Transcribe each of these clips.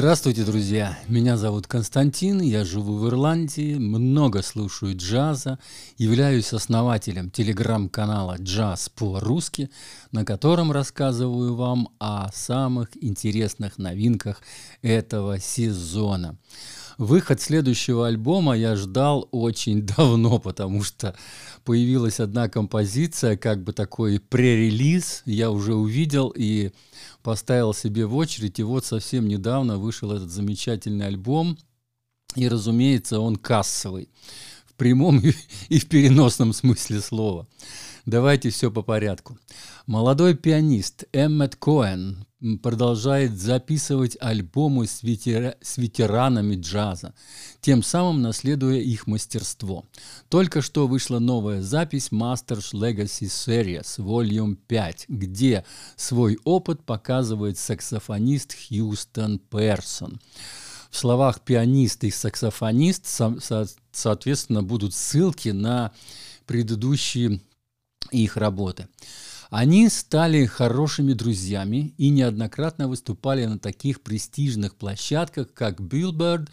Здравствуйте, друзья! Меня зовут Константин, я живу в Ирландии, много слушаю джаза, являюсь основателем телеграм-канала «Джаз по-русски», на котором рассказываю вам о самых интересных новинках этого сезона. Выход следующего альбома я ждал очень давно, потому что появилась одна композиция, как бы такой пререлиз, я уже увидел и поставил себе в очередь, и вот совсем недавно вышел этот замечательный альбом, и, разумеется, он кассовый в прямом и в переносном смысле слова. Давайте все по порядку. Молодой пианист Эммет Коэн продолжает записывать альбомы с, ветера... с ветеранами джаза, тем самым наследуя их мастерство. Только что вышла новая запись Masters Legacy Series Volume 5, где свой опыт показывает саксофонист Хьюстон Персон. В словах пианист и саксофонист, со соответственно, будут ссылки на предыдущие их работы. Они стали хорошими друзьями и неоднократно выступали на таких престижных площадках, как Billboard,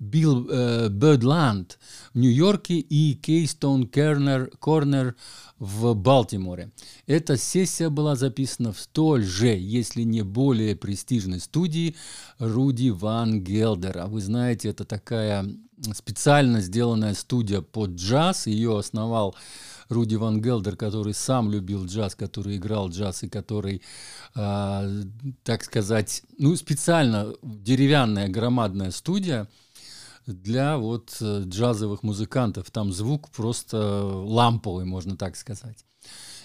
Bill, э, Birdland в Нью-Йорке и Keystone Corner, Corner в Балтиморе. Эта сессия была записана в столь же, если не более престижной студии Руди Ван Гелдера. Вы знаете, это такая специально сделанная студия под джаз. Ее основал Руди Ван Гелдер, который сам любил джаз, который играл джаз и который, э, так сказать, ну, специально деревянная громадная студия для вот э, джазовых музыкантов. Там звук просто ламповый, можно так сказать.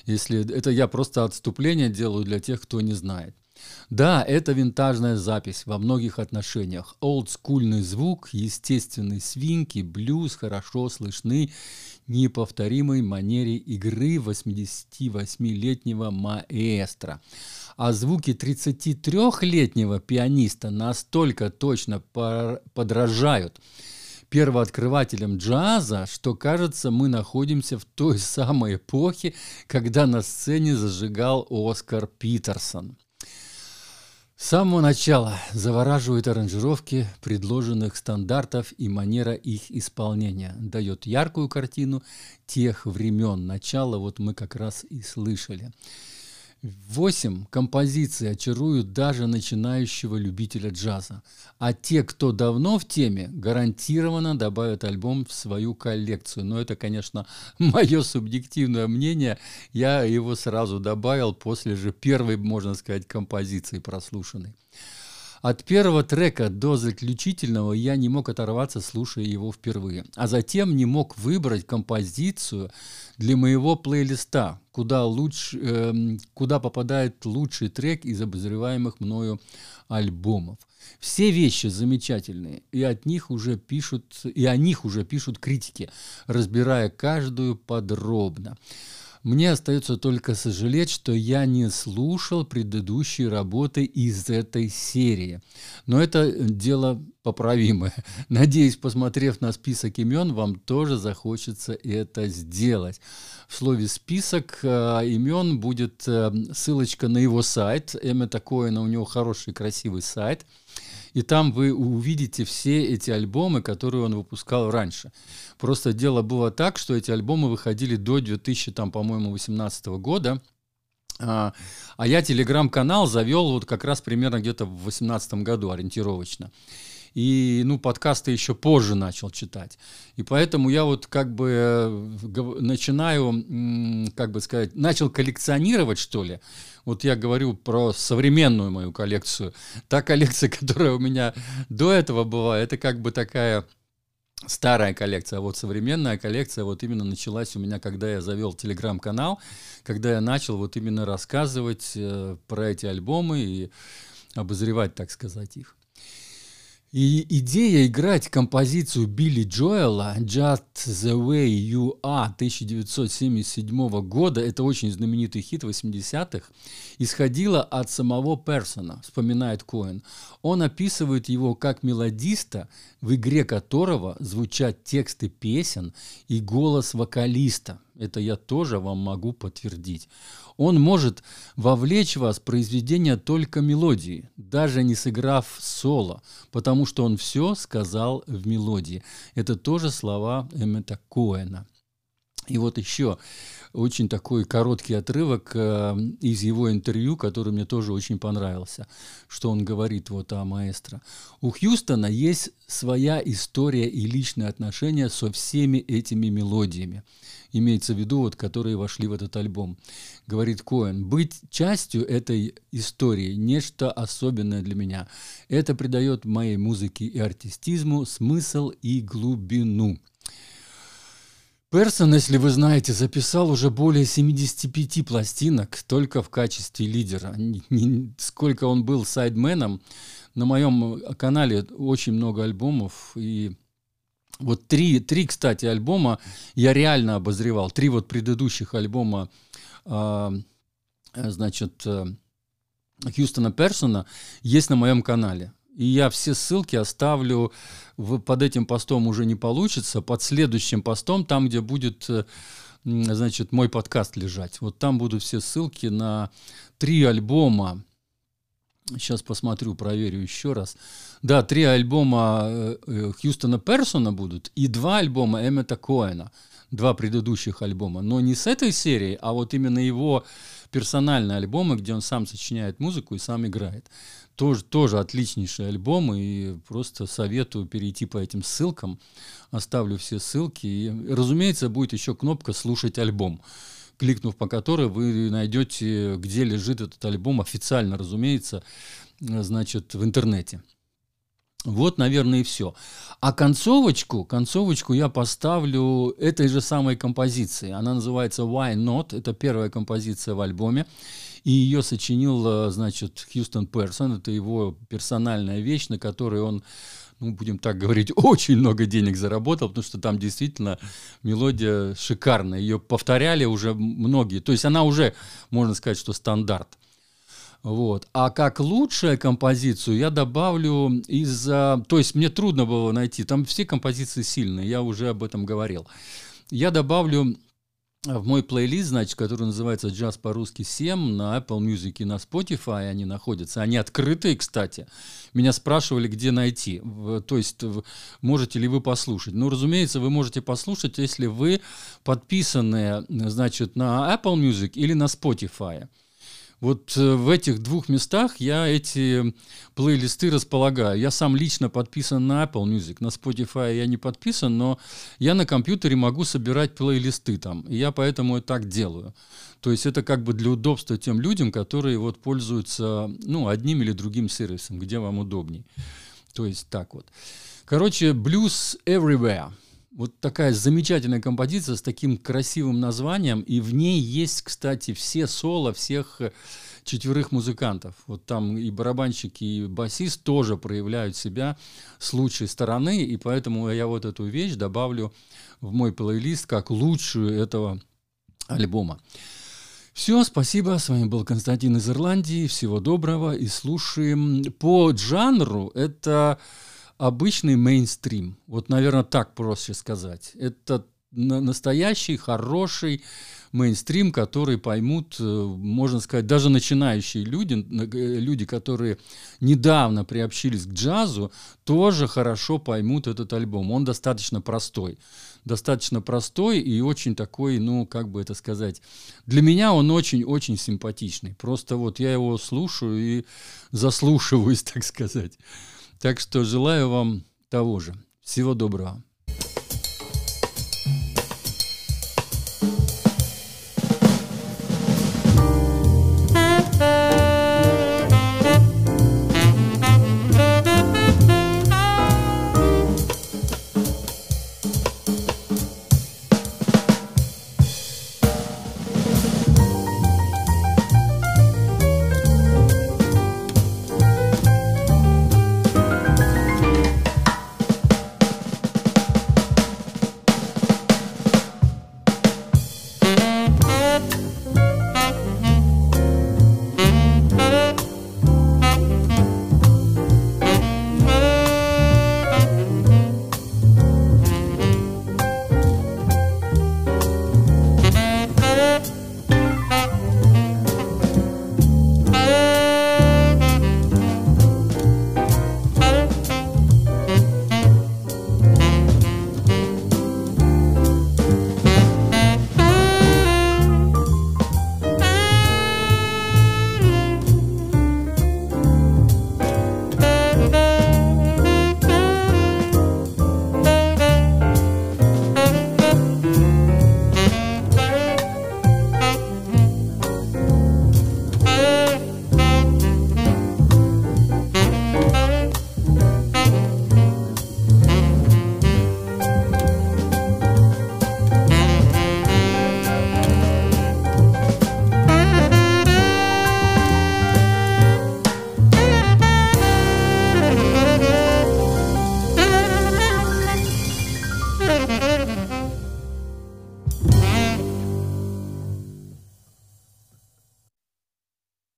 Если это я просто отступление делаю для тех, кто не знает. Да, это винтажная запись во многих отношениях. Олдскульный звук, естественный свинки, блюз хорошо слышны неповторимой манере игры 88-летнего маэстро. А звуки 33-летнего пианиста настолько точно подражают первооткрывателям джаза, что, кажется, мы находимся в той самой эпохе, когда на сцене зажигал Оскар Питерсон. С самого начала завораживают аранжировки предложенных стандартов и манера их исполнения. Дает яркую картину тех времен начала, вот мы как раз и слышали. Восемь композиций очаруют даже начинающего любителя джаза. А те, кто давно в теме, гарантированно добавят альбом в свою коллекцию. Но это, конечно, мое субъективное мнение. Я его сразу добавил после же первой, можно сказать, композиции прослушанной. От первого трека до заключительного я не мог оторваться, слушая его впервые. А затем не мог выбрать композицию для моего плейлиста, куда, лучше, э, куда попадает лучший трек из обозреваемых мною альбомов. Все вещи замечательные, и от них уже пишут, и о них уже пишут критики, разбирая каждую подробно. Мне остается только сожалеть, что я не слушал предыдущие работы из этой серии. Но это дело поправимое. Надеюсь, посмотрев на список имен, вам тоже захочется это сделать. В слове «список» э, имен будет э, ссылочка на его сайт. Эммета Коэна, у него хороший, красивый сайт – и там вы увидите все эти альбомы, которые он выпускал раньше. Просто дело было так, что эти альбомы выходили до 2000, там, по-моему, 18 года. А, а я телеграм-канал завел вот как раз примерно где-то в 2018 году ориентировочно и, ну, подкасты еще позже начал читать. И поэтому я вот как бы э, начинаю, как бы сказать, начал коллекционировать, что ли. Вот я говорю про современную мою коллекцию. Та коллекция, которая у меня до этого была, это как бы такая старая коллекция, а вот современная коллекция вот именно началась у меня, когда я завел телеграм-канал, когда я начал вот именно рассказывать э, про эти альбомы и обозревать, так сказать, их. И идея играть композицию Билли Джоэла «Just the Way You Are» 1977 года, это очень знаменитый хит 80-х, исходила от самого Персона, вспоминает Коэн. Он описывает его как мелодиста, в игре которого звучат тексты песен и голос вокалиста. Это я тоже вам могу подтвердить. Он может вовлечь вас в произведение только мелодии, даже не сыграв соло, потому что он все сказал в мелодии. Это тоже слова Эммета Коэна. И вот еще очень такой короткий отрывок э, из его интервью, который мне тоже очень понравился, что он говорит вот о маэстро. У Хьюстона есть своя история и личные отношения со всеми этими мелодиями. Имеется в виду, вот, которые вошли в этот альбом. Говорит Коэн, быть частью этой истории – нечто особенное для меня. Это придает моей музыке и артистизму смысл и глубину. Персон, если вы знаете, записал уже более 75 пластинок только в качестве лидера. Сколько он был сайдменом, на моем канале очень много альбомов, и вот три, три, кстати, альбома я реально обозревал. Три вот предыдущих альбома, э, значит, э, Хьюстона Персона есть на моем канале. И я все ссылки оставлю в, под этим постом уже не получится, под следующим постом, там, где будет э, значит, мой подкаст лежать. Вот там будут все ссылки на три альбома. Сейчас посмотрю, проверю еще раз. Да, три альбома э, э, Хьюстона Персона будут и два альбома Эммета Коэна. Два предыдущих альбома. Но не с этой серии, а вот именно его персональные альбомы, где он сам сочиняет музыку и сам играет тоже, тоже отличнейший альбом, и просто советую перейти по этим ссылкам. Оставлю все ссылки. И, разумеется, будет еще кнопка «Слушать альбом», кликнув по которой вы найдете, где лежит этот альбом, официально, разумеется, значит, в интернете. Вот, наверное, и все. А концовочку, концовочку я поставлю этой же самой композиции. Она называется Why Not. Это первая композиция в альбоме. И ее сочинил, э, значит, Хьюстон Персон. Это его персональная вещь, на которой он ну, будем так говорить, очень много денег заработал, потому что там действительно мелодия шикарная. Ее повторяли уже многие. То есть она уже, можно сказать, что стандарт. Вот. А как лучшую композицию я добавлю из-за... То есть мне трудно было найти. Там все композиции сильные, я уже об этом говорил. Я добавлю в мой плейлист, значит, который называется «Джаз по-русски 7» на Apple Music и на Spotify они находятся. Они открытые, кстати. Меня спрашивали, где найти. То есть, можете ли вы послушать. Ну, разумеется, вы можете послушать, если вы подписаны, значит, на Apple Music или на Spotify. Вот э, в этих двух местах я эти плейлисты располагаю. Я сам лично подписан на Apple Music, на Spotify я не подписан, но я на компьютере могу собирать плейлисты там. И я поэтому и так делаю. То есть это как бы для удобства тем людям, которые вот пользуются ну, одним или другим сервисом, где вам удобней. То есть так вот. Короче, Blues Everywhere – вот такая замечательная композиция с таким красивым названием, и в ней есть, кстати, все соло всех э, четверых музыкантов. Вот там и барабанщик, и басист тоже проявляют себя с лучшей стороны, и поэтому я вот эту вещь добавлю в мой плейлист как лучшую этого альбома. Все, спасибо. С вами был Константин из Ирландии. Всего доброго и слушаем. По жанру это обычный мейнстрим. Вот, наверное, так проще сказать. Это настоящий, хороший мейнстрим, который поймут, э, можно сказать, даже начинающие люди, люди, которые недавно приобщились к джазу, тоже хорошо поймут этот альбом. Он достаточно простой. Достаточно простой и очень такой, ну, как бы это сказать, для меня он очень-очень симпатичный. Просто вот я его слушаю и заслушиваюсь, так сказать. Так что желаю вам того же. Всего доброго.